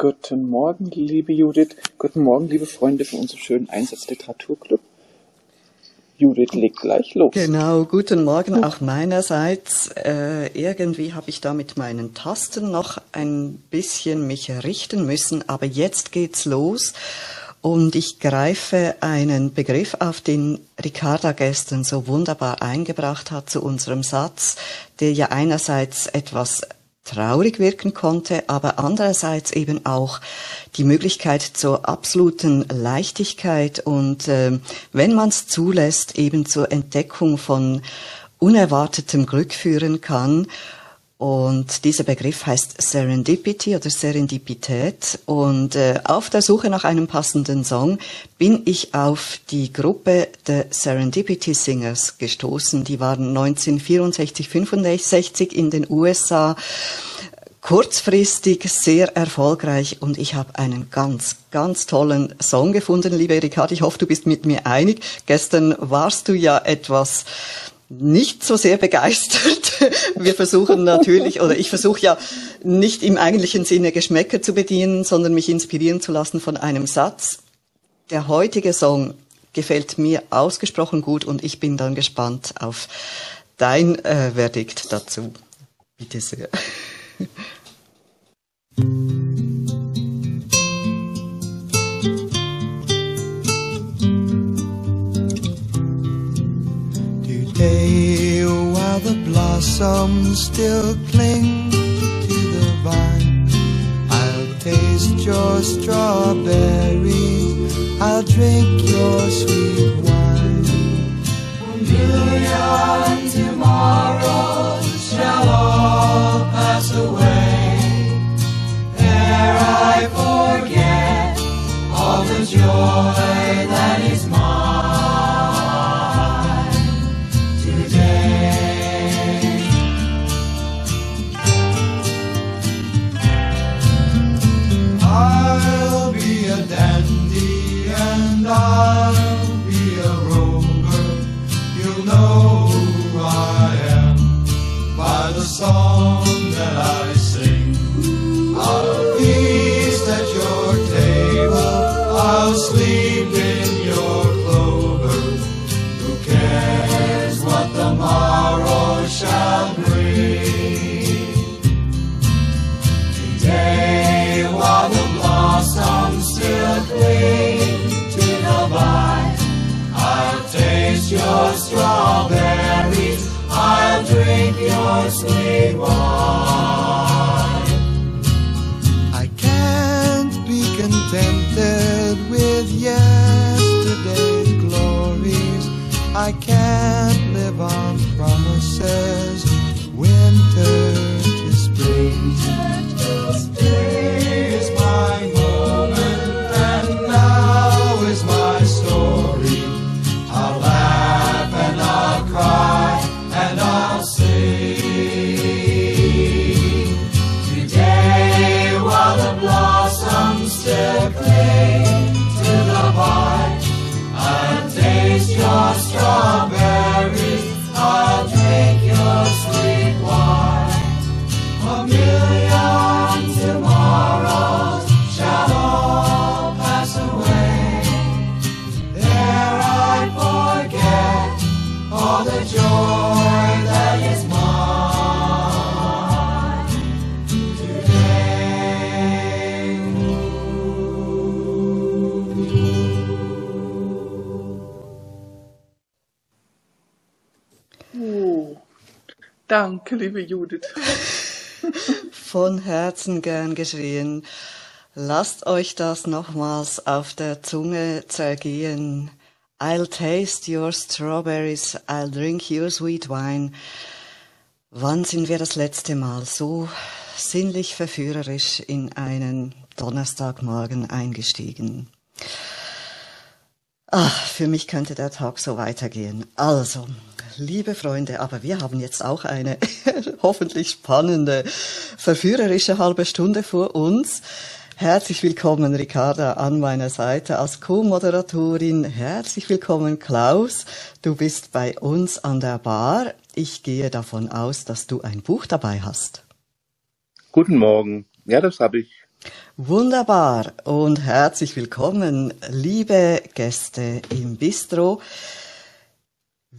Guten Morgen, liebe Judith. Guten Morgen, liebe Freunde von unserem schönen Einsatzliteraturclub. Judith legt gleich los. Genau, guten Morgen auch meinerseits. Äh, irgendwie habe ich da mit meinen Tasten noch ein bisschen mich richten müssen, aber jetzt geht's los. Und ich greife einen Begriff auf, den Ricarda gestern so wunderbar eingebracht hat zu unserem Satz, der ja einerseits etwas traurig wirken konnte, aber andererseits eben auch die Möglichkeit zur absoluten Leichtigkeit und äh, wenn man es zulässt, eben zur Entdeckung von unerwartetem Glück führen kann. Und dieser Begriff heißt Serendipity oder Serendipität. Und äh, auf der Suche nach einem passenden Song bin ich auf die Gruppe der Serendipity Singers gestoßen. Die waren 1964, 65 in den USA kurzfristig sehr erfolgreich und ich habe einen ganz, ganz tollen Song gefunden, liebe Erika. Ich hoffe, du bist mit mir einig. Gestern warst du ja etwas nicht so sehr begeistert. Wir versuchen natürlich, oder ich versuche ja nicht im eigentlichen Sinne Geschmäcker zu bedienen, sondern mich inspirieren zu lassen von einem Satz. Der heutige Song gefällt mir ausgesprochen gut und ich bin dann gespannt auf dein äh, Verdikt dazu. Bitte sehr. blossoms still cling to the vine, I'll taste your strawberry, I'll drink your sweet wine. A million tomorrows shall all pass away. Ere I forget all the joy of our promises. Danke, liebe Judith. Von Herzen gern geschrien. Lasst euch das nochmals auf der Zunge zergehen. I'll taste your strawberries, I'll drink your sweet wine. Wann sind wir das letzte Mal so sinnlich verführerisch in einen Donnerstagmorgen eingestiegen? Ach, für mich könnte der Tag so weitergehen. Also, liebe Freunde, aber wir haben jetzt auch eine hoffentlich spannende, verführerische halbe Stunde vor uns. Herzlich willkommen, Ricarda, an meiner Seite als Co-Moderatorin. Herzlich willkommen, Klaus. Du bist bei uns an der Bar. Ich gehe davon aus, dass du ein Buch dabei hast. Guten Morgen. Ja, das habe ich. Wunderbar und herzlich willkommen, liebe Gäste im Bistro.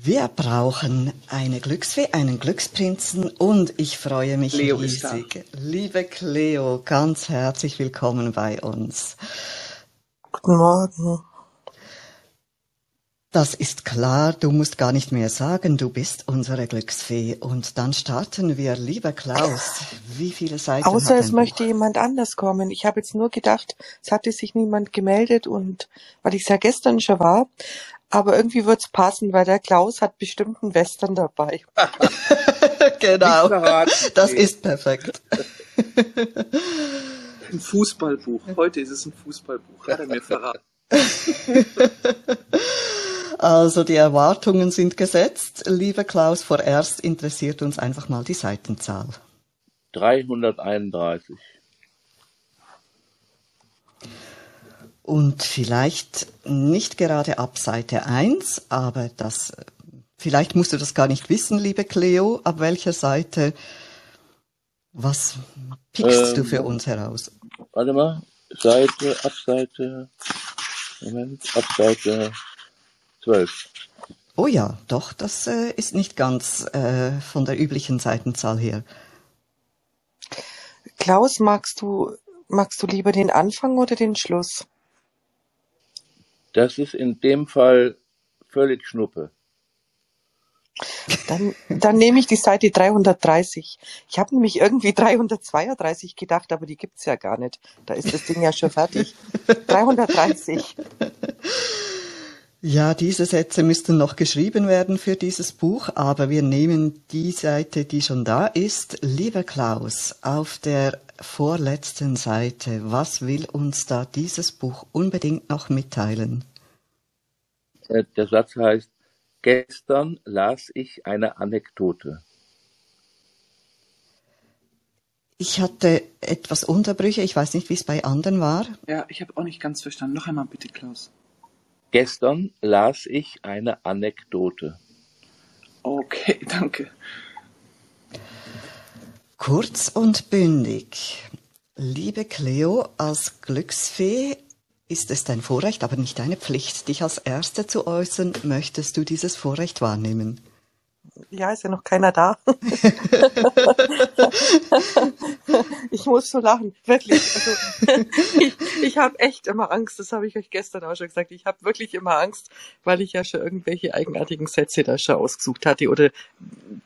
Wir brauchen eine Glücksfee, einen Glücksprinzen und ich freue mich da. riesig. Liebe Cleo, ganz herzlich willkommen bei uns. Guten Morgen. Das ist klar, du musst gar nicht mehr sagen, du bist unsere Glücksfee. Und dann starten wir, lieber Klaus. Wie viele Seiten Außer hat es dein möchte Buch? jemand anders kommen. Ich habe jetzt nur gedacht, es hatte sich niemand gemeldet und weil ich es ja gestern schon war. Aber irgendwie wird's passen, weil der Klaus hat bestimmt einen Western dabei. genau, das ist perfekt. Ein Fußballbuch. Heute ist es ein Fußballbuch. Hat er mir verraten. Also die Erwartungen sind gesetzt. Lieber Klaus, vorerst interessiert uns einfach mal die Seitenzahl. 331. Und vielleicht nicht gerade ab Seite 1, aber das, vielleicht musst du das gar nicht wissen, liebe Cleo, ab welcher Seite, was pickst du Ähm, für uns heraus? Warte mal. Seite, ab Seite, Moment, ab Seite 12. Oh ja, doch, das äh, ist nicht ganz äh, von der üblichen Seitenzahl her. Klaus, magst du, magst du lieber den Anfang oder den Schluss? Das ist in dem Fall völlig Schnuppe. Dann, dann nehme ich die Seite 330. Ich habe nämlich irgendwie 332 gedacht, aber die gibt's ja gar nicht. Da ist das Ding ja schon fertig. 330. Ja, diese Sätze müssten noch geschrieben werden für dieses Buch, aber wir nehmen die Seite, die schon da ist. Lieber Klaus, auf der vorletzten Seite, was will uns da dieses Buch unbedingt noch mitteilen? Äh, Der Satz heißt, gestern las ich eine Anekdote. Ich hatte etwas Unterbrüche, ich weiß nicht, wie es bei anderen war. Ja, ich habe auch nicht ganz verstanden. Noch einmal bitte, Klaus. Gestern las ich eine Anekdote. Okay, danke. Kurz und bündig. Liebe Cleo, als Glücksfee ist es dein Vorrecht, aber nicht deine Pflicht, dich als Erste zu äußern. Möchtest du dieses Vorrecht wahrnehmen? Ja, ist ja noch keiner da. ich muss so lachen, wirklich. Also, ich ich habe echt immer Angst, das habe ich euch gestern auch schon gesagt. Ich habe wirklich immer Angst, weil ich ja schon irgendwelche eigenartigen Sätze da schon ausgesucht hatte oder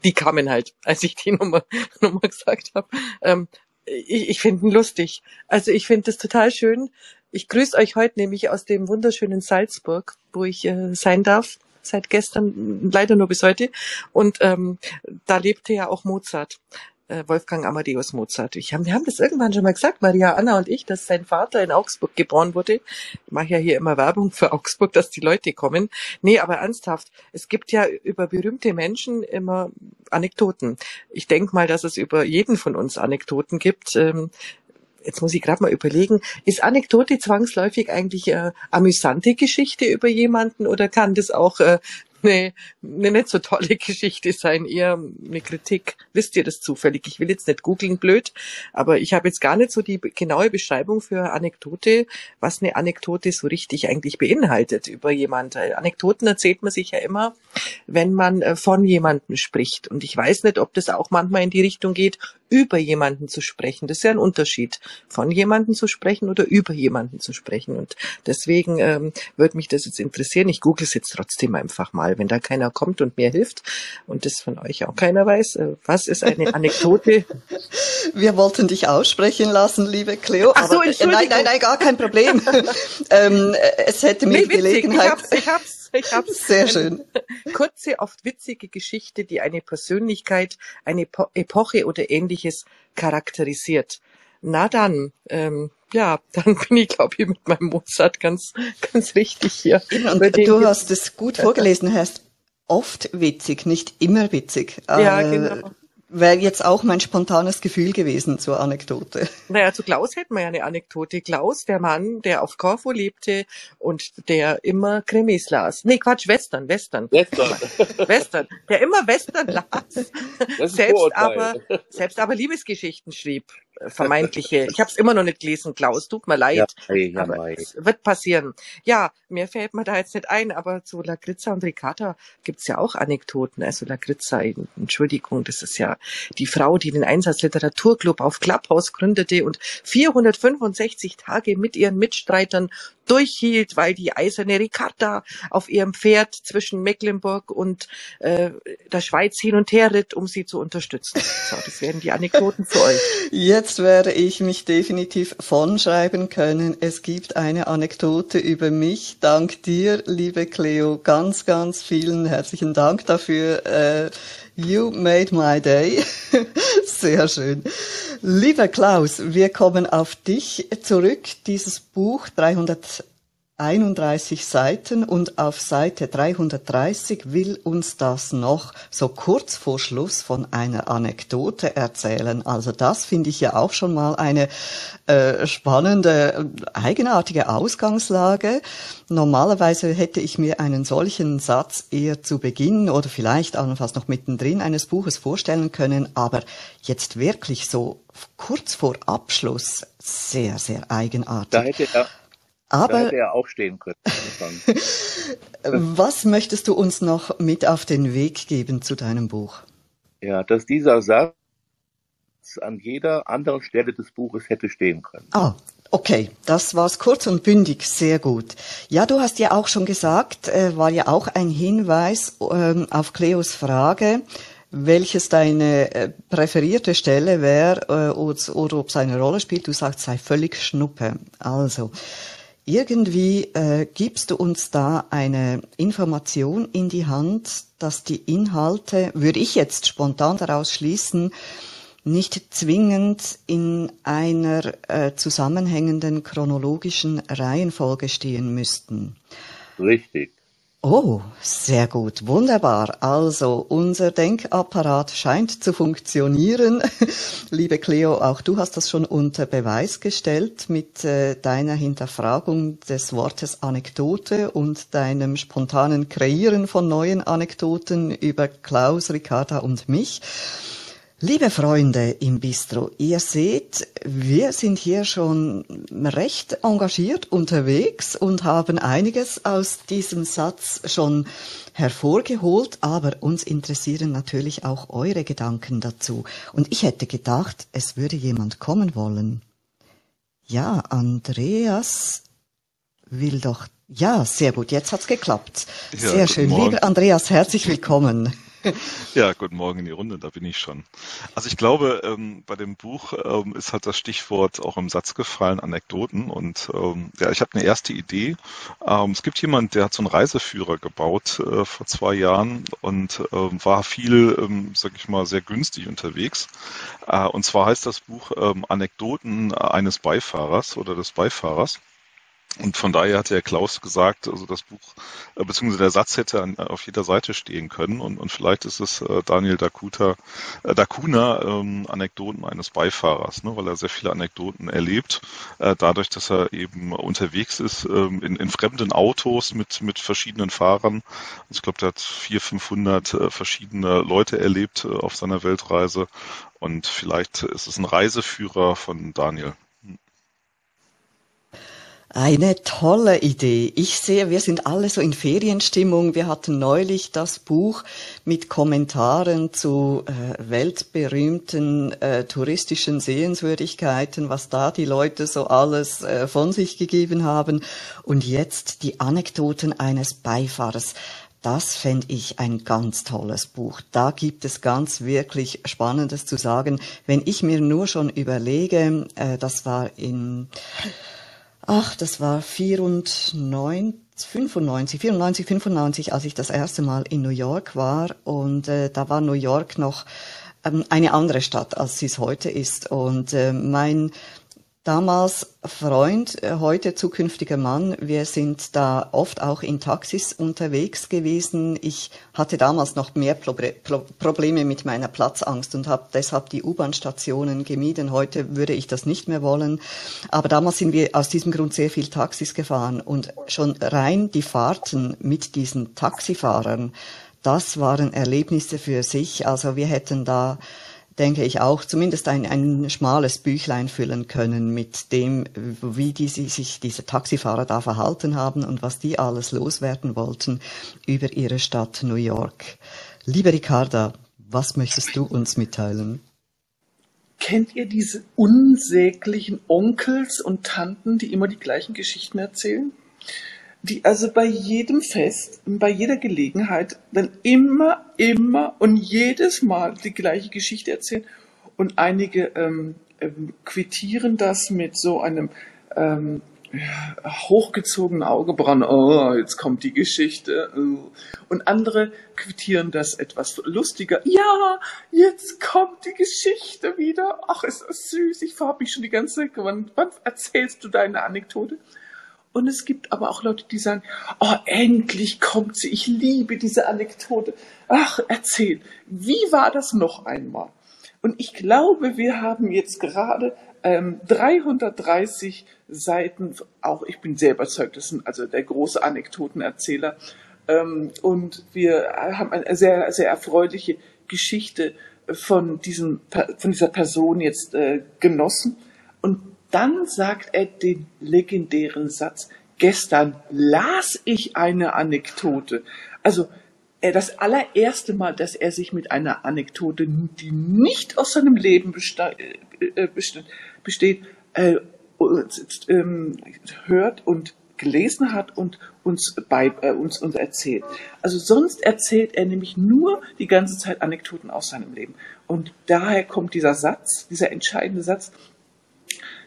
die kamen halt, als ich die Nummer, Nummer gesagt habe. Ähm, ich ich finde ihn lustig. Also ich finde es total schön. Ich grüße euch heute nämlich aus dem wunderschönen Salzburg, wo ich äh, sein darf seit gestern, leider nur bis heute. Und ähm, da lebte ja auch Mozart, äh, Wolfgang Amadeus Mozart. Ich hab, wir haben das irgendwann schon mal gesagt, Maria Anna und ich, dass sein Vater in Augsburg geboren wurde. Ich mache ja hier immer Werbung für Augsburg, dass die Leute kommen. Nee, aber ernsthaft, es gibt ja über berühmte Menschen immer Anekdoten. Ich denke mal, dass es über jeden von uns Anekdoten gibt. Ähm, jetzt muss ich gerade mal überlegen, ist Anekdote zwangsläufig eigentlich äh, amüsante Geschichte über jemanden oder kann das auch äh, eine, eine nicht so tolle Geschichte sein, eher eine Kritik? Wisst ihr das zufällig? Ich will jetzt nicht googeln, blöd, aber ich habe jetzt gar nicht so die genaue Beschreibung für Anekdote, was eine Anekdote so richtig eigentlich beinhaltet über jemand. Äh, Anekdoten erzählt man sich ja immer, wenn man äh, von jemandem spricht. Und ich weiß nicht, ob das auch manchmal in die Richtung geht, über jemanden zu sprechen. Das ist ja ein Unterschied, von jemandem zu sprechen oder über jemanden zu sprechen. Und deswegen ähm, würde mich das jetzt interessieren. Ich google es jetzt trotzdem einfach mal, wenn da keiner kommt und mir hilft und das von euch auch keiner weiß. Äh, was ist eine Anekdote? Wir wollten dich aussprechen lassen, liebe Cleo. Ach so, aber, äh. Nein, nein, nein, gar kein Problem. ähm, äh, es hätte mir Nee, witzig. Ich Gelegenheit. hab's, ich hab's, ich hab's. Sehr schön. Kurze, oft witzige Geschichte, die eine Persönlichkeit, eine Po- Epoche oder ähnliches charakterisiert. Na dann, ähm, ja, dann bin ich, glaube ich, mit meinem Mozart ganz, ganz richtig hier. Und du hast es gut vorgelesen, heißt oft witzig, nicht immer witzig. Ja, Äh, genau. Wäre jetzt auch mein spontanes Gefühl gewesen zur Anekdote. Naja, zu Klaus hätten wir ja eine Anekdote. Klaus, der Mann, der auf Korfu lebte und der immer Krimis las. Nee, Quatsch, Western, Western. Gestern. Western, der immer Western las, Das ist selbst Vorurteil. aber, selbst aber Liebesgeschichten schrieb. Vermeintliche. Ich habe es immer noch nicht gelesen, Klaus. Tut mir leid. Ja, aber es wird passieren. Ja, mir fällt mir da jetzt nicht ein, aber zu Lagrizza und Ricarda gibt's ja auch Anekdoten. Also Lagrizza, Entschuldigung, das ist ja die Frau, die den Einsatzliteraturclub auf Clubhouse gründete und 465 Tage mit ihren Mitstreitern durchhielt, weil die eiserne Ricarda auf ihrem Pferd zwischen Mecklenburg und äh, der Schweiz hin und her ritt, um sie zu unterstützen. So, das wären die Anekdoten für euch. Jetzt werde ich mich definitiv von schreiben können. Es gibt eine Anekdote über mich. Dank dir, liebe Cleo. Ganz, ganz vielen herzlichen Dank dafür. Äh, you made my day. Sehr schön. Lieber Klaus, wir kommen auf dich zurück. Dieses Buch 331 Seiten und auf Seite 330 will uns das noch so kurz vor Schluss von einer Anekdote erzählen. Also das finde ich ja auch schon mal eine äh, spannende, eigenartige Ausgangslage. Normalerweise hätte ich mir einen solchen Satz eher zu Beginn oder vielleicht allenfalls noch mittendrin eines Buches vorstellen können, aber jetzt wirklich so kurz vor Abschluss sehr, sehr eigenartig. Da hätte er, da aber hätte er auch stehen können. was möchtest du uns noch mit auf den Weg geben zu deinem Buch? ja, dass dieser Satz an jeder anderen Stelle des Buches hätte stehen können. Ah, okay, das war's kurz und bündig, sehr gut. Ja, du hast ja auch schon gesagt, äh, war ja auch ein Hinweis ähm, auf Cleos Frage, welches deine äh, präferierte Stelle wäre äh, oder, oder ob es eine Rolle spielt. Du sagst, sei völlig Schnuppe. Also, irgendwie äh, gibst du uns da eine Information in die Hand, dass die Inhalte, würde ich jetzt spontan daraus schließen, nicht zwingend in einer äh, zusammenhängenden chronologischen Reihenfolge stehen müssten. Richtig. Oh, sehr gut, wunderbar. Also unser Denkapparat scheint zu funktionieren. Liebe Cleo, auch du hast das schon unter Beweis gestellt mit äh, deiner Hinterfragung des Wortes Anekdote und deinem spontanen Kreieren von neuen Anekdoten über Klaus, Ricarda und mich. Liebe Freunde im Bistro, ihr seht, wir sind hier schon recht engagiert unterwegs und haben einiges aus diesem Satz schon hervorgeholt, aber uns interessieren natürlich auch eure Gedanken dazu. Und ich hätte gedacht, es würde jemand kommen wollen. Ja, Andreas will doch. Ja, sehr gut, jetzt hat's geklappt. Ja, sehr schön. Lieber Andreas, herzlich willkommen. Ja, guten Morgen in die Runde, da bin ich schon. Also ich glaube, ähm, bei dem Buch ähm, ist halt das Stichwort auch im Satz gefallen, Anekdoten. Und ähm, ja, ich habe eine erste Idee. Ähm, es gibt jemand, der hat so einen Reiseführer gebaut äh, vor zwei Jahren und ähm, war viel, ähm, sag ich mal, sehr günstig unterwegs. Äh, und zwar heißt das Buch ähm, Anekdoten eines Beifahrers oder des Beifahrers. Und von daher hatte Herr Klaus gesagt, also das Buch, äh, beziehungsweise der Satz hätte an, auf jeder Seite stehen können. Und, und vielleicht ist es äh, Daniel Dakuta, äh, Dakuna ähm, Anekdoten eines Beifahrers, ne, weil er sehr viele Anekdoten erlebt, äh, dadurch, dass er eben unterwegs ist ähm, in, in fremden Autos mit, mit verschiedenen Fahrern. Also ich glaube, der hat 400, 500 äh, verschiedene Leute erlebt äh, auf seiner Weltreise. Und vielleicht ist es ein Reiseführer von Daniel. Eine tolle Idee. Ich sehe, wir sind alle so in Ferienstimmung. Wir hatten neulich das Buch mit Kommentaren zu äh, weltberühmten äh, touristischen Sehenswürdigkeiten, was da die Leute so alles äh, von sich gegeben haben. Und jetzt die Anekdoten eines Beifahrers. Das fände ich ein ganz tolles Buch. Da gibt es ganz wirklich Spannendes zu sagen. Wenn ich mir nur schon überlege, äh, das war in Ach, das war 94, 95, 94, 95, als ich das erste Mal in New York war. Und äh, da war New York noch ähm, eine andere Stadt, als sie es heute ist. Und äh, mein damals Freund, äh, heute zukünftiger Mann, wir sind da oft auch in Taxis unterwegs gewesen. Ich hatte damals noch mehr Proble Pro Probleme mit meiner Platzangst und habe deshalb die U-Bahn-Stationen gemieden. Heute würde ich das nicht mehr wollen. Aber damals sind wir aus diesem Grund sehr viel Taxis gefahren und schon rein die Fahrten mit diesen Taxifahrern, das waren Erlebnisse für sich. Also wir hätten da denke ich auch, zumindest ein, ein schmales Büchlein füllen können mit dem, wie die, sich diese Taxifahrer da verhalten haben und was die alles loswerden wollten über ihre Stadt New York. Liebe Ricarda, was möchtest du uns mitteilen? Kennt ihr diese unsäglichen Onkels und Tanten, die immer die gleichen Geschichten erzählen? Die also bei jedem Fest, bei jeder Gelegenheit dann immer, immer und jedes Mal die gleiche Geschichte erzählen. Und einige ähm, ähm, quittieren das mit so einem ähm, hochgezogenen Augebrauen, oh, jetzt kommt die Geschichte. Oh. Und andere quittieren das etwas lustiger. Ja, jetzt kommt die Geschichte wieder. Ach, ist das süß. Ich habe mich schon die ganze Zeit gewandt. Wann erzählst du deine Anekdote? Und es gibt aber auch Leute, die sagen, oh, endlich kommt sie. Ich liebe diese Anekdote. Ach, erzähl. Wie war das noch einmal? Und ich glaube, wir haben jetzt gerade ähm, 330 Seiten, auch ich bin sehr überzeugt, das sind also der große Anekdotenerzähler. Ähm, und wir haben eine sehr, sehr erfreuliche Geschichte von diesem, von dieser Person jetzt äh, genossen. Und dann sagt er den legendären Satz, gestern las ich eine Anekdote. Also das allererste Mal, dass er sich mit einer Anekdote, die nicht aus seinem Leben äh, äh, besteht, äh, ähm, hört und gelesen hat und uns, bei, äh, uns, uns erzählt. Also sonst erzählt er nämlich nur die ganze Zeit Anekdoten aus seinem Leben. Und daher kommt dieser Satz, dieser entscheidende Satz.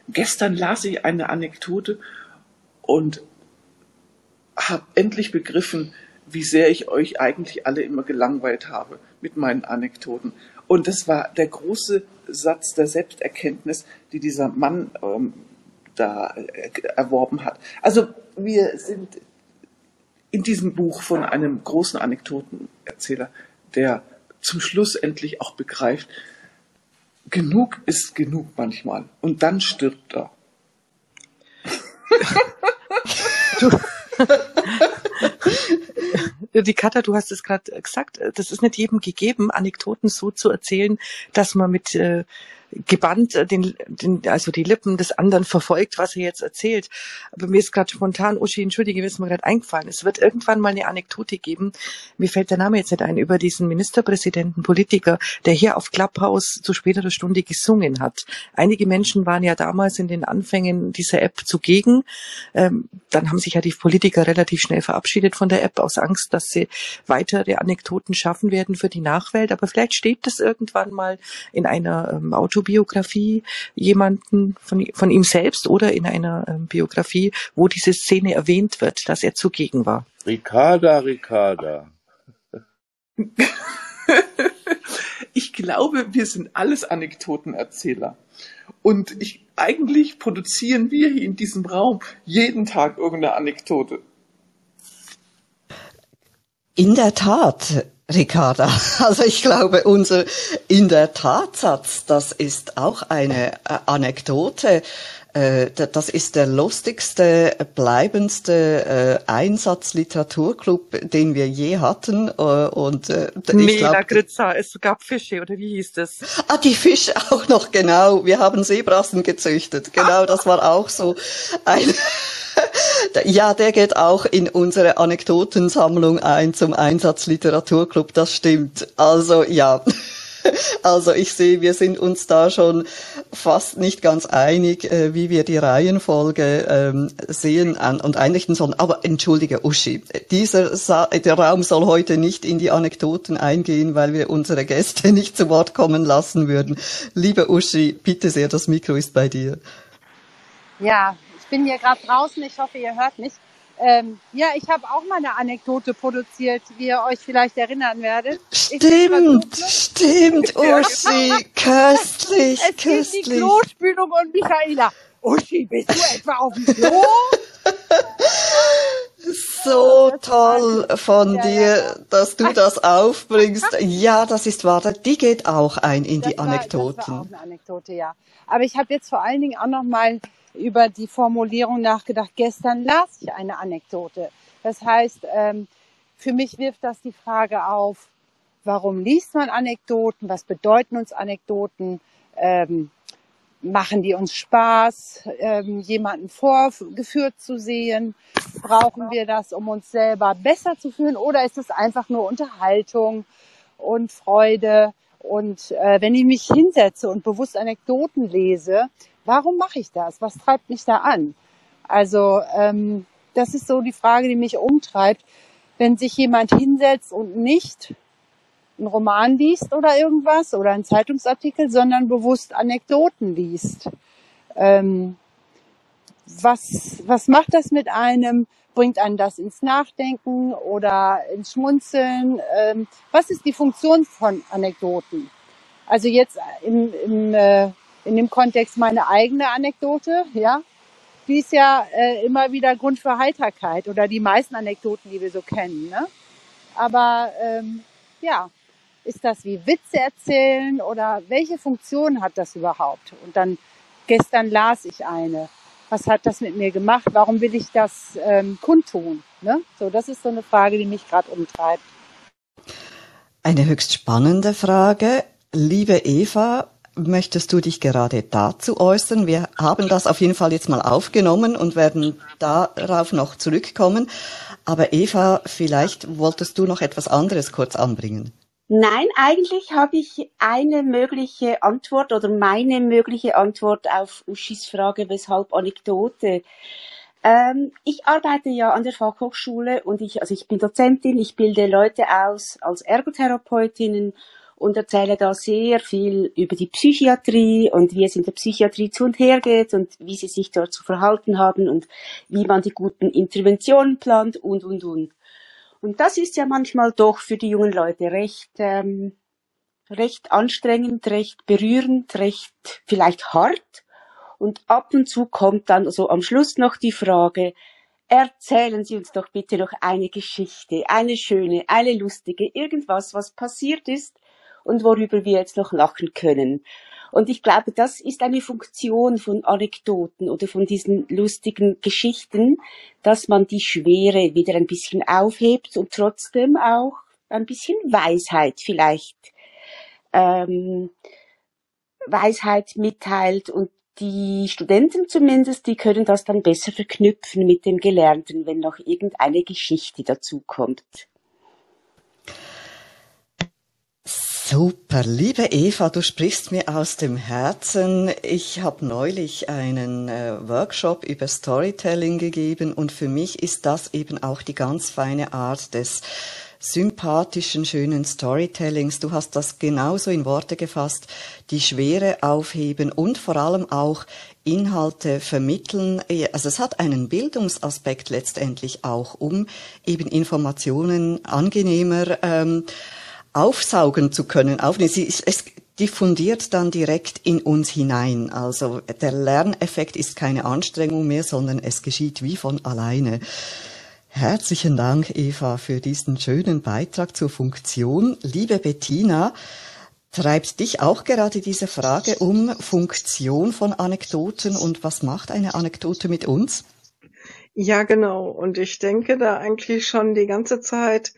Gestern las ich eine Anekdote und habe endlich begriffen, wie sehr ich euch eigentlich alle immer gelangweilt habe mit meinen Anekdoten. Und das war der große Satz der Selbsterkenntnis, die dieser Mann ähm, da äh, erworben hat. Also wir sind in diesem Buch von einem großen Anekdotenerzähler, der zum Schluss endlich auch begreift, genug ist genug manchmal. Und dann stirbt er. die Katha, du hast es gerade gesagt, das ist nicht jedem gegeben, Anekdoten so zu erzählen, dass man mit äh, gebannt äh, den, den, also die Lippen des anderen verfolgt, was er jetzt erzählt. Aber mir ist gerade spontan, Uschi, entschuldige, mir ist mir gerade eingefallen. Es wird irgendwann mal eine Anekdote geben, mir fällt der Name jetzt nicht ein, über diesen Ministerpräsidenten, Politiker, der hier auf Clubhouse zu späterer Stunde gesungen hat. Einige Menschen waren ja damals in den Anfängen dieser App zugegen. Ähm, dann haben sich ja die Politiker relativ schnell verabschiedet von der App aus Angst, dass sie weitere Anekdoten schaffen werden für die Nachwelt. Aber vielleicht steht das irgendwann mal in einer ähm, Auto Autobiografie jemanden von, von ihm selbst oder in einer ähm, Biografie, wo diese Szene erwähnt wird, dass er zugegen war. Ricarda, Ricarda. ich glaube, wir sind alles Anekdotenerzähler. Und ich, eigentlich produzieren wir hier in diesem Raum jeden Tag irgendeine Anekdote. In der Tat, Ricarda, also ich glaube, unser in der Tatsatz, das ist auch eine äh, Anekdote. Äh, das ist der lustigste, bleibendste äh, Einsatzliteraturclub, den wir je hatten. Und nee, Lakritza, es gab Fische, oder wie hieß das? Ah, die Fische auch noch, genau. Wir haben Seebrassen gezüchtet. Genau, das war auch so ein ja, der geht auch in unsere Anekdotensammlung ein zum Einsatzliteraturclub, das stimmt. Also ja. Also ich sehe, wir sind uns da schon fast nicht ganz einig, äh, wie wir die Reihenfolge ähm, sehen und einrichten sollen. Aber entschuldige, Uschi, dieser Sa der Raum soll heute nicht in die Anekdoten eingehen, weil wir unsere Gäste nicht zu Wort kommen lassen würden. Liebe Uschi, bitte sehr, das Mikro ist bei dir. Ja, ich bin hier gerade draußen, ich hoffe, ihr hört mich. Ähm, ja, ich habe auch mal eine Anekdote produziert, wie ihr euch vielleicht erinnern werdet. Stimmt, stimmt, Uschi, köstlich, es köstlich. die Klospülung und Michaela. Uschi, bist du etwa auf dem Klo? so toll von dir, dass du das aufbringst. Ja, das ist wahr. Die geht auch ein in die Anekdoten. das war auch eine Anekdote, ja. Aber ich habe jetzt vor allen Dingen auch noch mal über die Formulierung nachgedacht. Gestern las ich eine Anekdote. Das heißt, ähm, für mich wirft das die Frage auf, warum liest man Anekdoten, was bedeuten uns Anekdoten, ähm, machen die uns Spaß, ähm, jemanden vorgeführt zu sehen, brauchen wir das, um uns selber besser zu fühlen oder ist es einfach nur Unterhaltung und Freude? Und äh, wenn ich mich hinsetze und bewusst Anekdoten lese, warum mache ich das? Was treibt mich da an? Also ähm, das ist so die Frage, die mich umtreibt. Wenn sich jemand hinsetzt und nicht einen Roman liest oder irgendwas oder einen Zeitungsartikel, sondern bewusst Anekdoten liest. Ähm, was, was macht das mit einem? Bringt einen das ins Nachdenken oder ins Schmunzeln? Ähm, was ist die Funktion von Anekdoten? Also jetzt im, im, äh, in dem Kontext meine eigene Anekdote, ja, die ist ja äh, immer wieder Grund für Heiterkeit oder die meisten Anekdoten, die wir so kennen. Ne? Aber ähm, ja, ist das wie Witze erzählen oder welche Funktion hat das überhaupt? Und dann gestern las ich eine. Was hat das mit mir gemacht? Warum will ich das ähm, kundtun? Ne? So, das ist so eine Frage, die mich gerade umtreibt. Eine höchst spannende Frage. Liebe Eva, möchtest du dich gerade dazu äußern? Wir haben das auf jeden Fall jetzt mal aufgenommen und werden darauf noch zurückkommen. Aber Eva, vielleicht wolltest du noch etwas anderes kurz anbringen. Nein, eigentlich habe ich eine mögliche Antwort oder meine mögliche Antwort auf Uschis Frage, weshalb Anekdote. Ähm, ich arbeite ja an der Fachhochschule und ich, also ich bin Dozentin, ich bilde Leute aus als Ergotherapeutinnen und erzähle da sehr viel über die Psychiatrie und wie es in der Psychiatrie zu und her geht und wie sie sich dort zu verhalten haben und wie man die guten Interventionen plant und, und, und. Und das ist ja manchmal doch für die jungen Leute recht, ähm, recht anstrengend, recht berührend, recht vielleicht hart. Und ab und zu kommt dann so am Schluss noch die Frage, erzählen Sie uns doch bitte noch eine Geschichte, eine schöne, eine lustige, irgendwas, was passiert ist und worüber wir jetzt noch lachen können. Und ich glaube, das ist eine Funktion von Anekdoten oder von diesen lustigen Geschichten, dass man die Schwere wieder ein bisschen aufhebt und trotzdem auch ein bisschen Weisheit vielleicht ähm, Weisheit mitteilt und die Studenten zumindest, die können das dann besser verknüpfen mit dem Gelernten, wenn noch irgendeine Geschichte dazu kommt. Super, liebe Eva, du sprichst mir aus dem Herzen. Ich habe neulich einen äh, Workshop über Storytelling gegeben und für mich ist das eben auch die ganz feine Art des sympathischen, schönen Storytellings. Du hast das genauso in Worte gefasst, die Schwere aufheben und vor allem auch Inhalte vermitteln. Also es hat einen Bildungsaspekt letztendlich auch, um eben Informationen angenehmer ähm, aufsaugen zu können, aufnehmen. Sie, es diffundiert dann direkt in uns hinein. Also der Lerneffekt ist keine Anstrengung mehr, sondern es geschieht wie von alleine. Herzlichen Dank, Eva, für diesen schönen Beitrag zur Funktion. Liebe Bettina, treibt dich auch gerade diese Frage um Funktion von Anekdoten und was macht eine Anekdote mit uns? Ja, genau. Und ich denke da eigentlich schon die ganze Zeit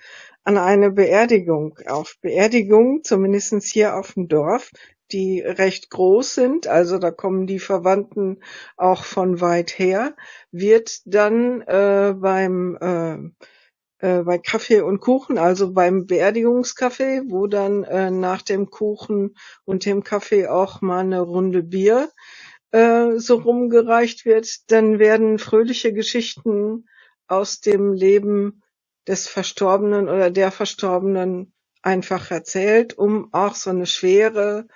an eine Beerdigung. Auf Beerdigung, zumindestens hier auf dem Dorf, die recht groß sind, also da kommen die Verwandten auch von weit her, wird dann äh, beim äh, äh, bei Kaffee und Kuchen, also beim Beerdigungskaffee, wo dann äh, nach dem Kuchen und dem Kaffee auch mal eine Runde Bier äh, so rumgereicht wird, dann werden fröhliche Geschichten aus dem Leben des Verstorbenen oder der Verstorbenen einfach erzählt, um auch so eine Schwere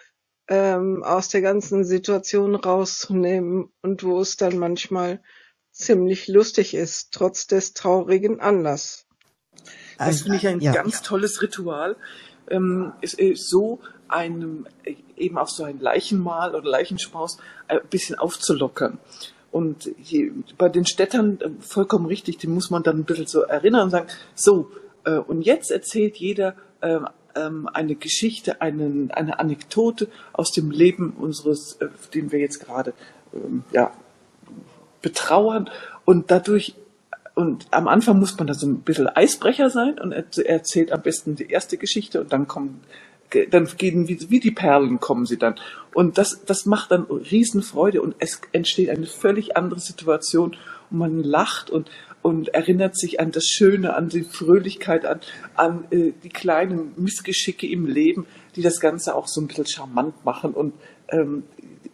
ähm, aus der ganzen Situation rauszunehmen und wo es dann manchmal ziemlich lustig ist, trotz des traurigen Anlass. Das finde ich ein ja. ganz tolles Ritual. Ähm, ist, ist so einem eben auf so ein Leichenmahl oder Leichenspaß ein bisschen aufzulockern. Und hier, bei den Städtern äh, vollkommen richtig, die muss man dann ein bisschen so erinnern und sagen, so, äh, und jetzt erzählt jeder äh, ähm, eine Geschichte, einen, eine Anekdote aus dem Leben unseres, äh, den wir jetzt gerade ähm, ja, betrauern. Und dadurch und am Anfang muss man da so ein bisschen Eisbrecher sein und er erzählt am besten die erste Geschichte und dann kommen, dann gehen wie, wie die Perlen kommen sie dann. Und das, das macht dann Riesenfreude und es entsteht eine völlig andere Situation und man lacht und, und erinnert sich an das Schöne, an die Fröhlichkeit, an, an äh, die kleinen Missgeschicke im Leben, die das Ganze auch so ein bisschen charmant machen und ähm,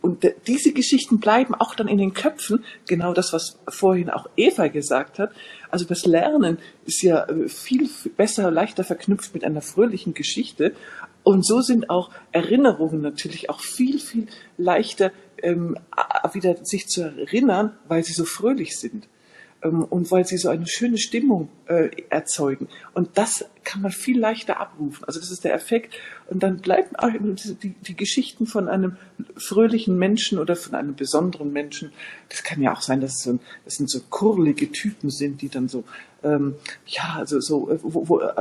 und diese Geschichten bleiben auch dann in den Köpfen, genau das, was vorhin auch Eva gesagt hat. Also das Lernen ist ja äh, viel besser, leichter verknüpft mit einer fröhlichen Geschichte. Und so sind auch Erinnerungen natürlich auch viel, viel leichter ähm, wieder sich zu erinnern, weil sie so fröhlich sind und weil sie so eine schöne Stimmung äh, erzeugen. Und das kann man viel leichter abrufen. Also das ist der Effekt. Und dann bleiben auch die, die Geschichten von einem fröhlichen Menschen oder von einem besonderen Menschen. Das kann ja auch sein, dass es so, das sind so kurlige Typen sind, die dann so ähm, ja, also so, äh, wo, wo äh,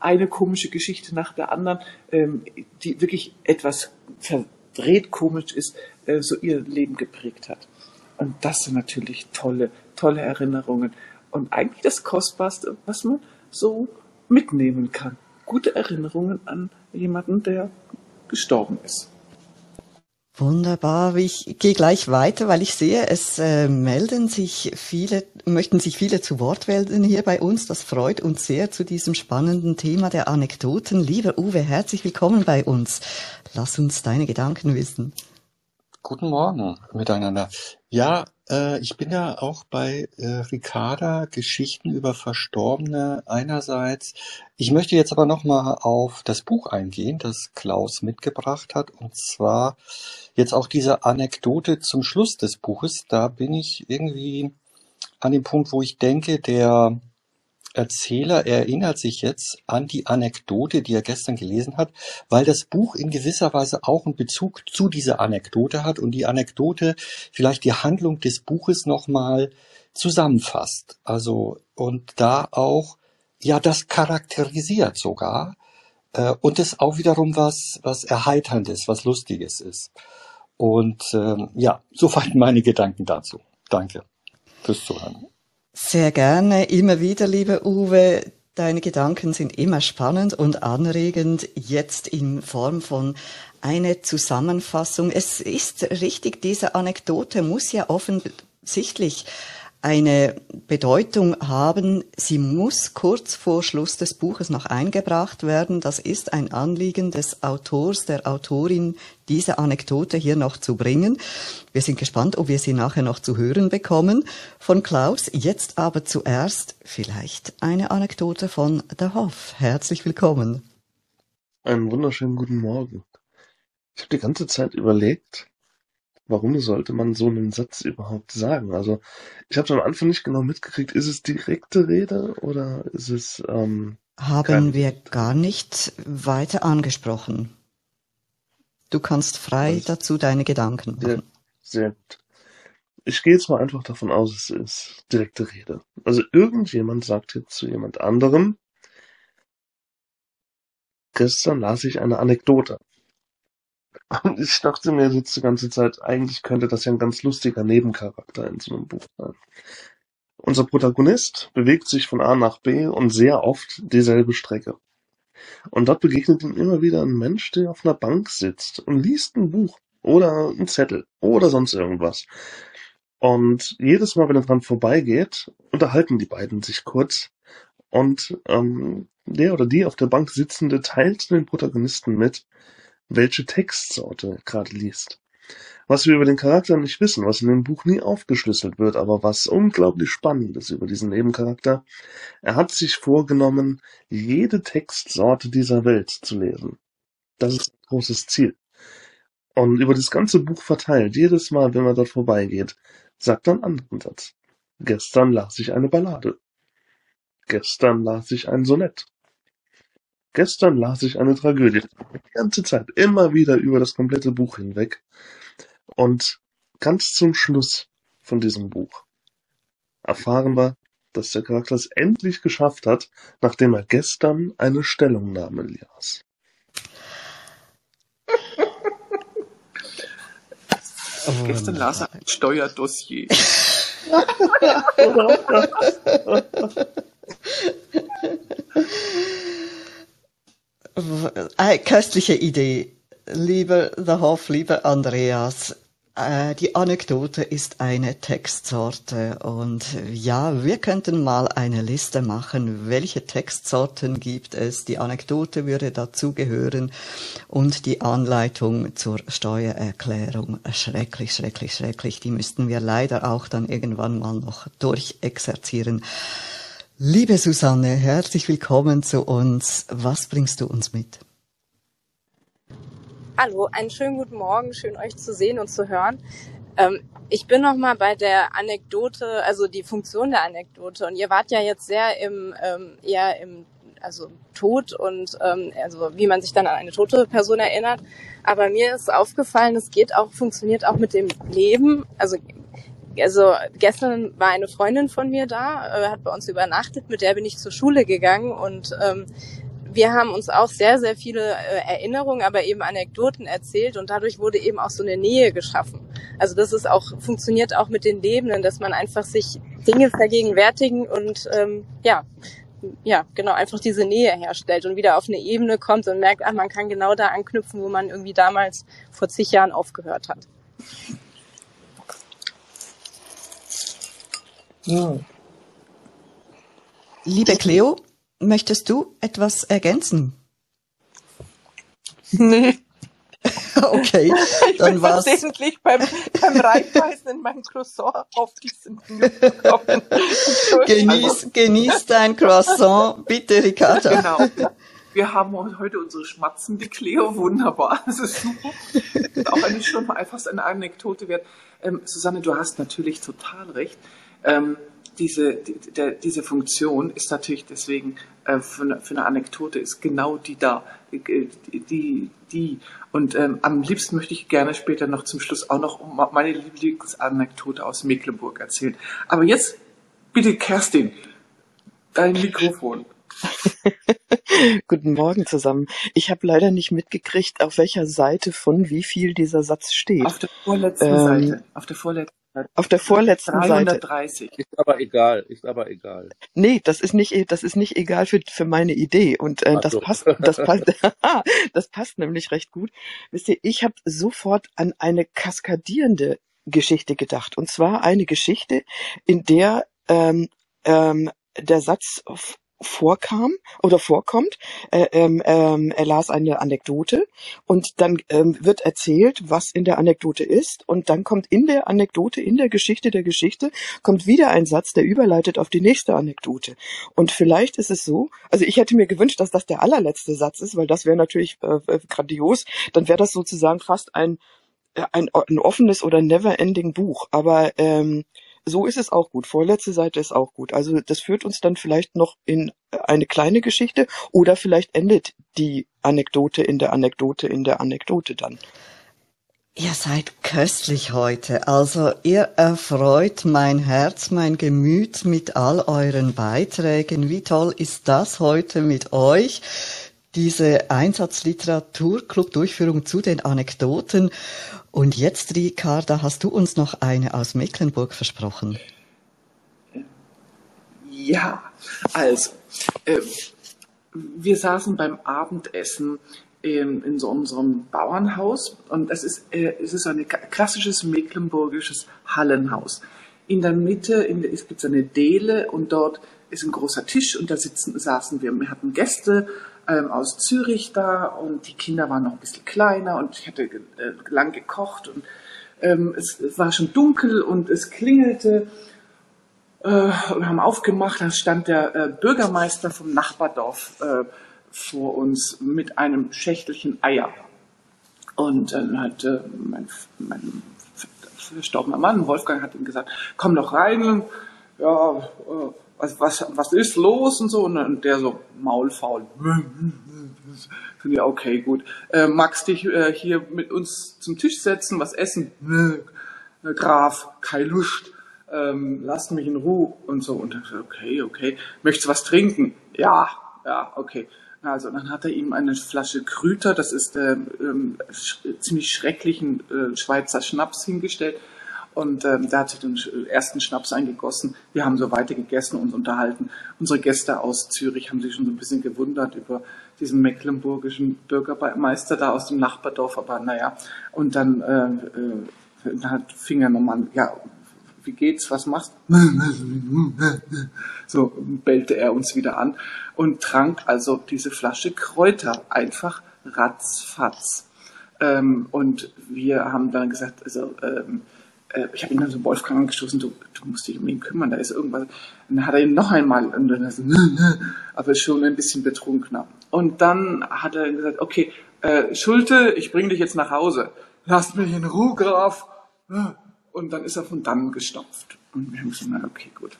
eine komische Geschichte nach der anderen, ähm, die wirklich etwas verdreht komisch ist, äh, so ihr Leben geprägt hat. Und das sind natürlich tolle, tolle Erinnerungen. Und eigentlich das Kostbarste, was man so mitnehmen kann. Gute Erinnerungen an jemanden, der gestorben ist. Wunderbar. Ich gehe gleich weiter, weil ich sehe, es äh, melden sich viele, möchten sich viele zu Wort melden hier bei uns. Das freut uns sehr zu diesem spannenden Thema der Anekdoten. Lieber Uwe, herzlich willkommen bei uns. Lass uns deine Gedanken wissen. Guten Morgen miteinander. Ja, äh, ich bin ja auch bei äh, Ricarda Geschichten über Verstorbene einerseits. Ich möchte jetzt aber nochmal auf das Buch eingehen, das Klaus mitgebracht hat. Und zwar jetzt auch diese Anekdote zum Schluss des Buches. Da bin ich irgendwie an dem Punkt, wo ich denke, der Erzähler erinnert sich jetzt an die Anekdote, die er gestern gelesen hat, weil das Buch in gewisser Weise auch einen Bezug zu dieser Anekdote hat und die Anekdote vielleicht die Handlung des Buches nochmal zusammenfasst. Also, und da auch, ja, das charakterisiert sogar, äh, und es auch wiederum was, was Erheiterndes, was Lustiges ist. Und ähm, ja, soweit meine Gedanken dazu. Danke fürs Zuhören. Sehr gerne, immer wieder, lieber Uwe. Deine Gedanken sind immer spannend und anregend, jetzt in Form von eine Zusammenfassung. Es ist richtig, diese Anekdote muss ja offensichtlich eine Bedeutung haben. Sie muss kurz vor Schluss des Buches noch eingebracht werden. Das ist ein Anliegen des Autors, der Autorin, diese Anekdote hier noch zu bringen. Wir sind gespannt, ob wir sie nachher noch zu hören bekommen von Klaus. Jetzt aber zuerst vielleicht eine Anekdote von der Hoff. Herzlich willkommen. Einen wunderschönen guten Morgen. Ich habe die ganze Zeit überlegt, warum sollte man so einen Satz überhaupt sagen? Also ich habe am Anfang nicht genau mitgekriegt, ist es direkte Rede oder ist es ähm, Haben wir gar nicht weiter angesprochen. Du kannst frei Also dazu deine Gedanken sehr, machen. sehr gut. Ich gehe jetzt mal einfach davon aus, es ist direkte Rede. Also irgendjemand sagt jetzt zu jemand anderem, gestern las ich eine Anekdote. Und ich dachte mir jetzt die ganze Zeit, eigentlich könnte das ja ein ganz lustiger Nebencharakter in so einem Buch sein. Unser Protagonist bewegt sich von A nach B und sehr oft dieselbe Strecke. Und dort begegnet ihm immer wieder ein Mensch, der auf einer Bank sitzt und liest ein Buch oder einen Zettel oder sonst irgendwas. Und jedes Mal, wenn er dran vorbeigeht, unterhalten die beiden sich kurz und ähm, der oder die auf der Bank sitzende teilt den Protagonisten mit, welche Textsorte er gerade liest. Was wir über den Charakter nicht wissen, was in dem Buch nie aufgeschlüsselt wird, aber was unglaublich spannend ist über diesen Nebencharakter, er hat sich vorgenommen, jede Textsorte dieser Welt zu lesen. Das ist ein großes Ziel. Und über das ganze Buch verteilt, jedes Mal, wenn man dort vorbeigeht, sagt er einen anderen Satz. Gestern las ich eine Ballade. Gestern las ich ein Sonett. Gestern las ich eine Tragödie. Die ganze Zeit, immer wieder über das komplette Buch hinweg. Und ganz zum Schluss von diesem Buch erfahren wir, dass der Charakter es endlich geschafft hat, nachdem er gestern eine Stellungnahme las. Gestern las er ein Steuerdossier. Eine köstliche Idee. Lieber The Hoff, lieber Andreas, äh, die Anekdote ist eine Textsorte und ja, wir könnten mal eine Liste machen, welche Textsorten gibt es. Die Anekdote würde dazugehören und die Anleitung zur Steuererklärung. Schrecklich, schrecklich, schrecklich. Die müssten wir leider auch dann irgendwann mal noch durchexerzieren. Liebe Susanne, herzlich willkommen zu uns. Was bringst du uns mit? Hallo, einen schönen guten Morgen, schön euch zu sehen und zu hören. Ähm, ich bin noch mal bei der Anekdote, also die Funktion der Anekdote. Und ihr wart ja jetzt sehr im ähm, eher im also Tod und ähm, also wie man sich dann an eine tote Person erinnert. Aber mir ist aufgefallen, es geht auch funktioniert auch mit dem Leben. Also also gestern war eine Freundin von mir da, äh, hat bei uns übernachtet, mit der bin ich zur Schule gegangen und ähm, wir haben uns auch sehr, sehr viele äh, Erinnerungen, aber eben Anekdoten erzählt und dadurch wurde eben auch so eine Nähe geschaffen. Also das ist auch, funktioniert auch mit den Lebenden, dass man einfach sich Dinge vergegenwärtigen und ähm, ja, ja, genau, einfach diese Nähe herstellt und wieder auf eine Ebene kommt und merkt, ach, man kann genau da anknüpfen, wo man irgendwie damals vor zig Jahren aufgehört hat. Ja. Liebe Cleo, möchtest du etwas ergänzen? Nee. okay, Ich dann bin war's. versehentlich beim, beim Reinbeißen in mein Croissant auf diesen gekommen. Genieß, genieß dein Croissant, bitte, Ricarda. Genau. Wir haben heute unsere schmatzende Cleo, wunderbar, das ist super. Auch wenn ich schon mal fast eine Anekdote wert. Ähm, Susanne, du hast natürlich total recht. Ähm, diese, die, der, diese Funktion ist natürlich deswegen äh, für, eine, für eine Anekdote ist genau die da, die, die, die. und ähm, am liebsten möchte ich gerne später noch zum Schluss auch noch meine Lieblingsanekdote aus Mecklenburg erzählen. Aber jetzt bitte Kerstin, dein Mikrofon. Guten Morgen zusammen. Ich habe leider nicht mitgekriegt, auf welcher Seite von wie viel dieser Satz steht. Auf der vorletzten Ähm, Seite. Auf der vorletzten Seite. Auf der vorletzten Seite. 330. Ist aber egal, ist aber egal. Nee, das ist nicht, das ist nicht egal für, für meine Idee. Und äh, Ach das so. passt, das passt, das passt nämlich recht gut. Wisst ihr, ich habe sofort an eine kaskadierende Geschichte gedacht. Und zwar eine Geschichte, in der ähm, ähm, der Satz vorkam oder vorkommt. Äh, ähm, ähm, er las eine Anekdote und dann ähm, wird erzählt, was in der Anekdote ist und dann kommt in der Anekdote, in der Geschichte der Geschichte, kommt wieder ein Satz, der überleitet auf die nächste Anekdote. Und vielleicht ist es so, also ich hätte mir gewünscht, dass das der allerletzte Satz ist, weil das wäre natürlich äh, äh, grandios. Dann wäre das sozusagen fast ein, äh, ein, ein offenes oder never-ending Buch. Aber ähm, so ist es auch gut. Vorletzte Seite ist auch gut. Also das führt uns dann vielleicht noch in eine kleine Geschichte oder vielleicht endet die Anekdote in der Anekdote in der Anekdote dann. Ihr seid köstlich heute. Also ihr erfreut mein Herz, mein Gemüt mit all euren Beiträgen. Wie toll ist das heute mit euch? Diese Einsatzliteraturclub-Durchführung zu den Anekdoten. Und jetzt, Ricarda, hast du uns noch eine aus Mecklenburg versprochen. Ja, also, äh, wir saßen beim Abendessen in, in so unserem Bauernhaus und es ist, äh, es ist ein klassisches mecklenburgisches Hallenhaus. In der Mitte in es eine Dele und dort ist ein großer Tisch und da sitzen, saßen wir. Wir hatten Gäste ähm, aus Zürich da und die Kinder waren noch ein bisschen kleiner und ich hatte äh, lang gekocht und ähm, es, es war schon dunkel und es klingelte äh, und haben aufgemacht. Da stand der äh, Bürgermeister vom Nachbardorf äh, vor uns mit einem Schächtelchen Eier. Und dann hat äh, mein, mein verstorbener Mann, Wolfgang, hat ihm gesagt, komm doch rein. Ja, äh, was, was, was ist los und so. Und der so maulfaul. Finde ich, okay, gut. Äh, magst dich äh, hier mit uns zum Tisch setzen, was essen? Äh, Graf, keine Lust. Ähm, lasst mich in Ruhe und so. Und so, okay, okay. Möchtest du was trinken? Ja, ja, okay. Also dann hat er ihm eine Flasche Krüter, das ist ähm, ähm, sch ziemlich schrecklichen äh, Schweizer Schnaps hingestellt. Und ähm, der hat sich den ersten Schnaps eingegossen. Wir haben so weiter gegessen und unterhalten. Unsere Gäste aus Zürich haben sich schon so ein bisschen gewundert über diesen mecklenburgischen Bürgermeister da aus dem Nachbardorf. Aber naja, und dann, äh, äh, dann fing er nochmal an, ja, wie geht's, was machst So bellte er uns wieder an und trank also diese Flasche Kräuter einfach ratzfatz. Ähm, und wir haben dann gesagt, also ähm, äh, ich habe ihn dann so Wolfgang angestoßen, du, du musst dich um ihn kümmern, da ist irgendwas. Und dann hat er ihn noch einmal, und dann so, aber schon ein bisschen betrunkener. Und dann hat er gesagt, okay, äh, Schulte, ich bring dich jetzt nach Hause. Lass mich in Ruhe, Graf. Und dann ist er von dannen gestopft. Und wir haben gesagt, okay, gut.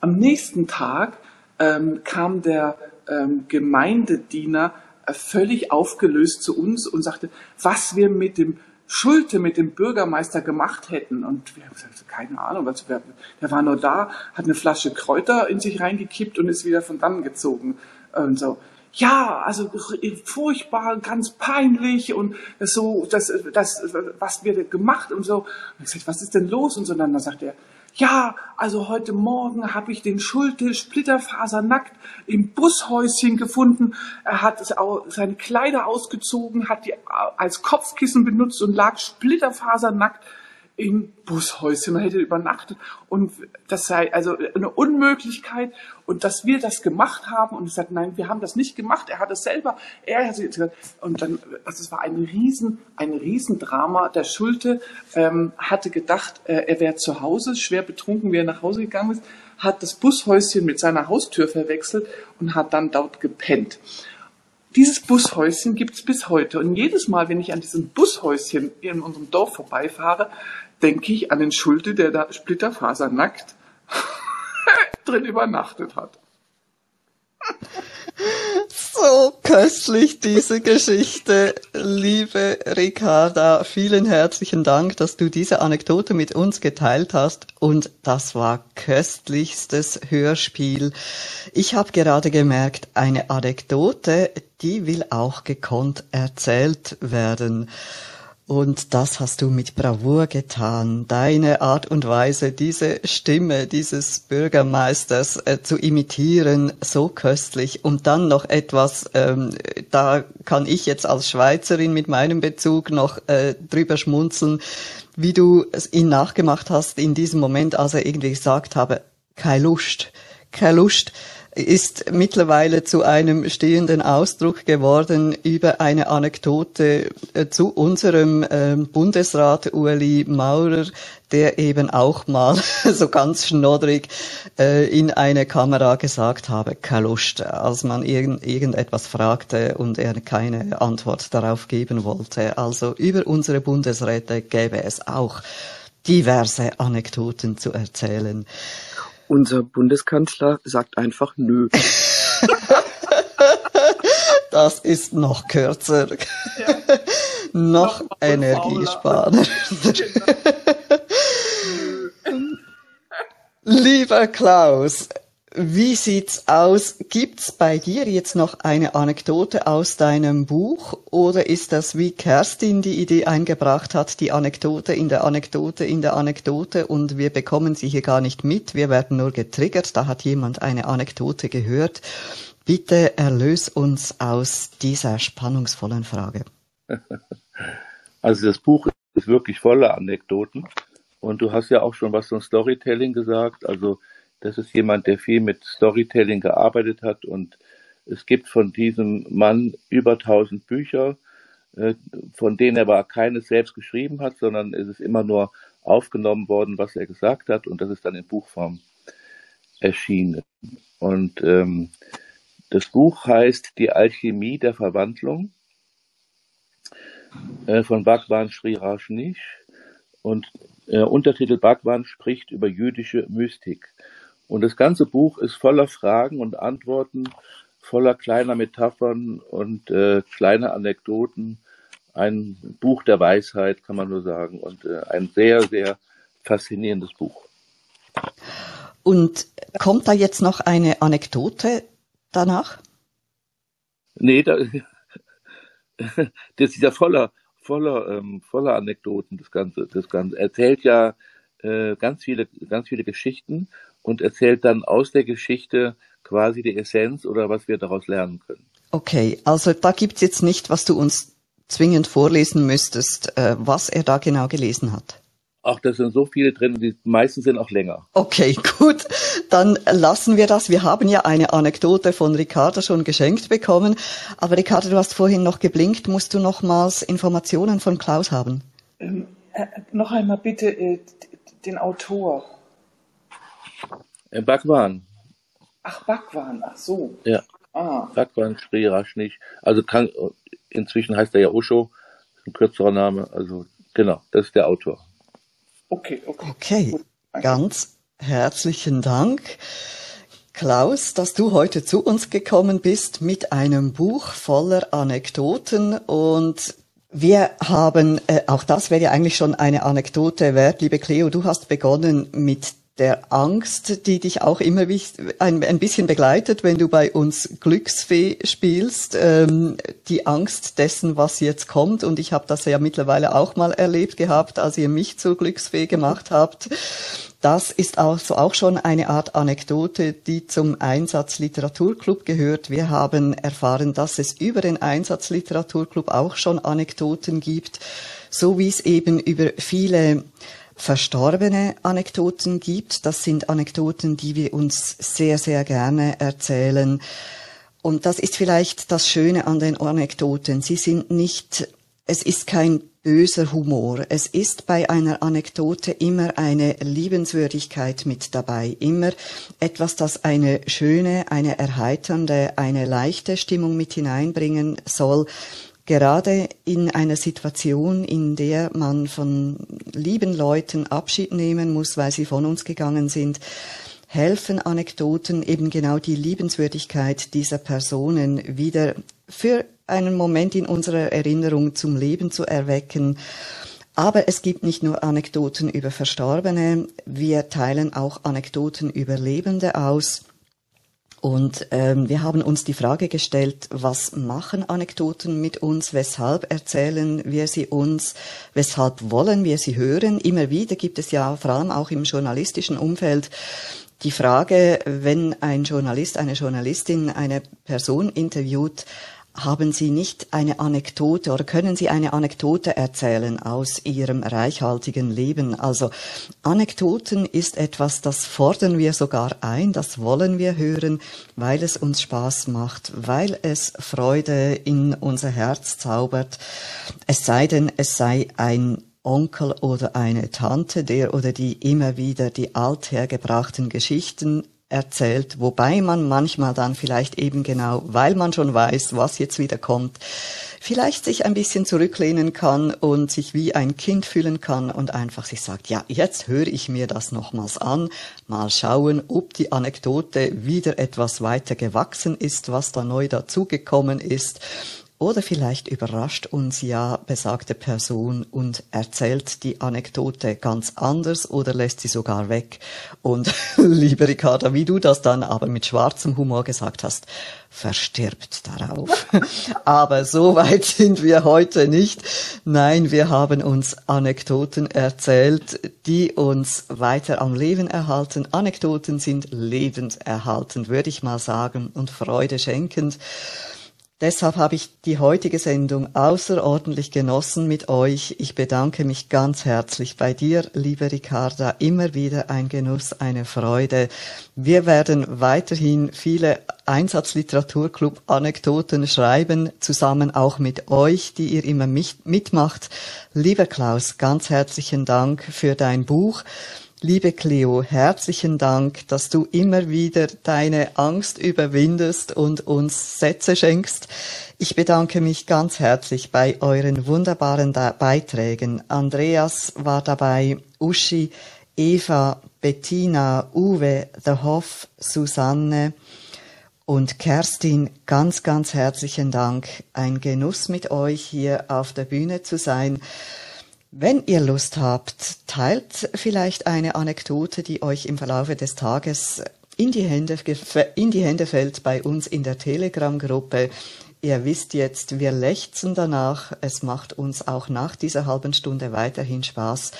Am nächsten Tag ähm, kam der ähm, Gemeindediener äh, völlig aufgelöst zu uns und sagte, was wir mit dem Schulte, mit dem Bürgermeister gemacht hätten. Und wir haben gesagt, keine Ahnung, was, der, der war nur da, hat eine Flasche Kräuter in sich reingekippt und ist wieder von dannen gezogen. Und so, ja, also furchtbar, ganz peinlich und so, das, das, was wir gemacht und so. Und ich gesagt, was ist denn los? Und so, dann sagt er, ja, also heute Morgen habe ich den Schulte splitterfasernackt im Bushäuschen gefunden. Er hat seine Kleider ausgezogen, hat die als Kopfkissen benutzt und lag splitterfasernackt im Bushäuschen. Man hätte übernachtet und das sei also eine Unmöglichkeit und dass wir das gemacht haben und ich sagte, nein, wir haben das nicht gemacht. Er hat es selber, er hat es und dann, also es war ein riesen, ein Riesendrama. Der Schulte ähm, hatte gedacht, äh, er wäre zu Hause, schwer betrunken, wie er nach Hause gegangen ist, hat das Bushäuschen mit seiner Haustür verwechselt und hat dann dort gepennt. Dieses Bushäuschen gibt's bis heute. Und jedes Mal, wenn ich an diesem Bushäuschen in unserem Dorf vorbeifahre, denke ich an den Schulte, der da splitterfasernackt drin übernachtet hat. So köstlich diese Geschichte, liebe Ricarda. Vielen herzlichen Dank, dass du diese Anekdote mit uns geteilt hast. Und das war köstlichstes Hörspiel. Ich habe gerade gemerkt, eine Anekdote, die will auch gekonnt erzählt werden. Und das hast du mit Bravour getan. Deine Art und Weise, diese Stimme dieses Bürgermeisters äh, zu imitieren, so köstlich. Und dann noch etwas, ähm, da kann ich jetzt als Schweizerin mit meinem Bezug noch äh, drüber schmunzeln, wie du ihn nachgemacht hast in diesem Moment, als er irgendwie gesagt habe, keine Lust, keine Lust ist mittlerweile zu einem stehenden Ausdruck geworden über eine Anekdote äh, zu unserem ähm, Bundesrat Ueli Maurer, der eben auch mal so ganz schnoddrig äh, in eine Kamera gesagt habe, keine als man irgend, irgendetwas fragte und er keine Antwort darauf geben wollte. Also über unsere Bundesräte gäbe es auch diverse Anekdoten zu erzählen. Unser Bundeskanzler sagt einfach nö. Das ist noch kürzer. noch Energiesparer. Lieber Klaus, wie sieht's aus? Gibt's bei dir jetzt noch eine Anekdote aus deinem Buch oder ist das wie Kerstin die Idee eingebracht hat, die Anekdote in der Anekdote in der Anekdote und wir bekommen sie hier gar nicht mit, wir werden nur getriggert, da hat jemand eine Anekdote gehört. Bitte erlös uns aus dieser spannungsvollen Frage. Also das Buch ist wirklich voller Anekdoten und du hast ja auch schon was zum Storytelling gesagt. Also das ist jemand, der viel mit Storytelling gearbeitet hat und es gibt von diesem Mann über 1000 Bücher, äh, von denen er aber keines selbst geschrieben hat, sondern es ist immer nur aufgenommen worden, was er gesagt hat und das ist dann in Buchform erschienen. Und ähm, das Buch heißt Die Alchemie der Verwandlung äh, von Bhagwan Sri Rajneesh und äh, Untertitel Bhagwan spricht über jüdische Mystik. Und das ganze Buch ist voller Fragen und Antworten, voller kleiner Metaphern und äh, kleiner Anekdoten. Ein Buch der Weisheit, kann man nur sagen, und äh, ein sehr, sehr faszinierendes Buch. Und kommt da jetzt noch eine Anekdote danach? Nee, da, das ist ja voller, voller, ähm, voller Anekdoten, das Ganze. Das Ganze erzählt ja äh, ganz viele, ganz viele Geschichten und erzählt dann aus der Geschichte quasi die Essenz oder was wir daraus lernen können. Okay, also da gibt's jetzt nicht, was du uns zwingend vorlesen müsstest, äh, was er da genau gelesen hat. Ach, da sind so viele drin, die meisten sind auch länger. Okay, gut. Dann lassen wir das. Wir haben ja eine Anekdote von Ricardo schon geschenkt bekommen. Aber Ricardo, du hast vorhin noch geblinkt. Musst du nochmals Informationen von Klaus haben? Ähm, äh, noch einmal bitte äh, den Autor. Äh, Bhagwan. Ach, Bhagwan, ach so. Ja. Ah. Bhagwan Sri Rajneesh. Also kann, inzwischen heißt er ja Osho. Ein kürzerer Name. Also, genau, das ist der Autor. Okay, okay. Okay, ganz herzlichen Dank. Klaus, dass du heute zu uns gekommen bist mit einem Buch voller Anekdoten und wir haben, äh, auch das wäre ja eigentlich schon eine Anekdote wert, liebe Cleo, du hast begonnen mit der Angst, die dich auch immer ein, ein bisschen begleitet, wenn du bei uns Glücksfee spielst, ähm, die Angst dessen, was jetzt kommt. Und ich habe das ja mittlerweile auch mal erlebt gehabt, als ihr mich zur Glücksfee gemacht habt. Das ist also auch schon eine Art Anekdote, die zum Einsatz Literaturclub gehört. Wir haben erfahren, dass es über den Einsatz Literaturclub auch schon Anekdoten gibt, so wie es eben über viele verstorbene Anekdoten gibt. Das sind Anekdoten, die wir uns sehr, sehr gerne erzählen. Und das ist vielleicht das Schöne an den Anekdoten. Sie sind nicht, es ist kein böser Humor. Es ist bei einer Anekdote immer eine Liebenswürdigkeit mit dabei. Immer etwas, das eine schöne, eine erheiternde, eine leichte Stimmung mit hineinbringen soll. Gerade in einer Situation, in der man von lieben Leuten Abschied nehmen muss, weil sie von uns gegangen sind, helfen Anekdoten eben genau die Liebenswürdigkeit dieser Personen wieder für einen Moment in unserer Erinnerung zum Leben zu erwecken. Aber es gibt nicht nur Anekdoten über Verstorbene, wir teilen auch Anekdoten über Lebende aus. Und ähm, wir haben uns die Frage gestellt, was machen Anekdoten mit uns, weshalb erzählen wir sie uns, weshalb wollen wir sie hören. Immer wieder gibt es ja vor allem auch im journalistischen Umfeld die Frage, wenn ein Journalist, eine Journalistin eine Person interviewt, haben Sie nicht eine Anekdote oder können Sie eine Anekdote erzählen aus Ihrem reichhaltigen Leben? Also Anekdoten ist etwas, das fordern wir sogar ein, das wollen wir hören, weil es uns Spaß macht, weil es Freude in unser Herz zaubert. Es sei denn, es sei ein Onkel oder eine Tante, der oder die immer wieder die althergebrachten Geschichten erzählt, wobei man manchmal dann vielleicht eben genau, weil man schon weiß, was jetzt wieder kommt, vielleicht sich ein bisschen zurücklehnen kann und sich wie ein Kind fühlen kann und einfach sich sagt, ja, jetzt höre ich mir das nochmals an, mal schauen, ob die Anekdote wieder etwas weiter gewachsen ist, was da neu dazugekommen ist. Oder vielleicht überrascht uns ja besagte Person und erzählt die Anekdote ganz anders oder lässt sie sogar weg. Und liebe Ricarda, wie du das dann aber mit schwarzem Humor gesagt hast, verstirbt darauf. aber so weit sind wir heute nicht. Nein, wir haben uns Anekdoten erzählt, die uns weiter am Leben erhalten. Anekdoten sind lebenserhaltend, würde ich mal sagen, und Freude schenkend. Deshalb habe ich die heutige Sendung außerordentlich genossen mit euch. Ich bedanke mich ganz herzlich bei dir, liebe Ricarda. Immer wieder ein Genuss, eine Freude. Wir werden weiterhin viele Einsatzliteraturclub-Anekdoten schreiben, zusammen auch mit euch, die ihr immer mitmacht. Lieber Klaus, ganz herzlichen Dank für dein Buch. Liebe Cleo, herzlichen Dank, dass du immer wieder deine Angst überwindest und uns Sätze schenkst. Ich bedanke mich ganz herzlich bei euren wunderbaren Beiträgen. Andreas war dabei, Uschi, Eva, Bettina, Uwe, The Hoff, Susanne und Kerstin. Ganz, ganz herzlichen Dank. Ein Genuss mit euch hier auf der Bühne zu sein. Wenn ihr Lust habt, teilt vielleicht eine Anekdote, die euch im Verlaufe des Tages in die Hände, in die Hände fällt bei uns in der Telegram-Gruppe. Ihr wisst jetzt, wir lechzen danach. Es macht uns auch nach dieser halben Stunde weiterhin Spaß.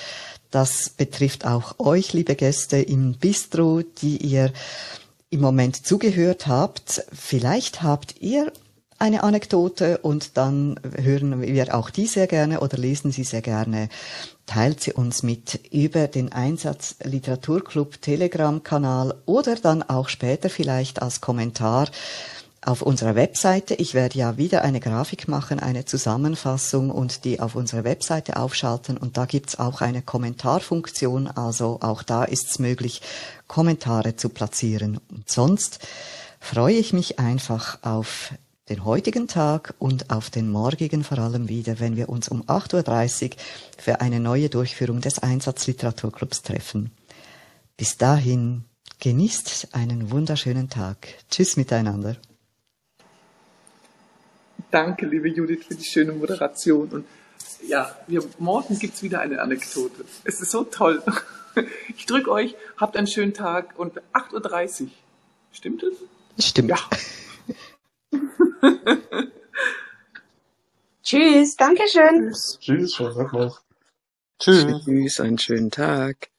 Das betrifft auch euch, liebe Gäste im Bistro, die ihr im Moment zugehört habt. Vielleicht habt ihr eine Anekdote und dann hören wir auch die sehr gerne oder lesen sie sehr gerne. Teilt sie uns mit über den Einsatz Literaturclub Telegram-Kanal oder dann auch später vielleicht als Kommentar auf unserer Webseite. Ich werde ja wieder eine Grafik machen, eine Zusammenfassung und die auf unserer Webseite aufschalten. Und da gibt's auch eine Kommentarfunktion. Also auch da ist es möglich, Kommentare zu platzieren. Und sonst freue ich mich einfach auf den heutigen Tag und auf den morgigen vor allem wieder, wenn wir uns um 8.30 Uhr für eine neue Durchführung des Einsatzliteraturclubs treffen. Bis dahin genießt einen wunderschönen Tag. Tschüss miteinander. Danke, liebe Judith, für die schöne Moderation. Und ja, wir, morgen gibt's wieder eine Anekdote. Es ist so toll. Ich drücke euch, habt einen schönen Tag und 8.30 Uhr. Stimmt es? Stimmt. Ja. Tschüss, Dankeschön. Tschüss, noch. Tschüss, einen schönen Tag.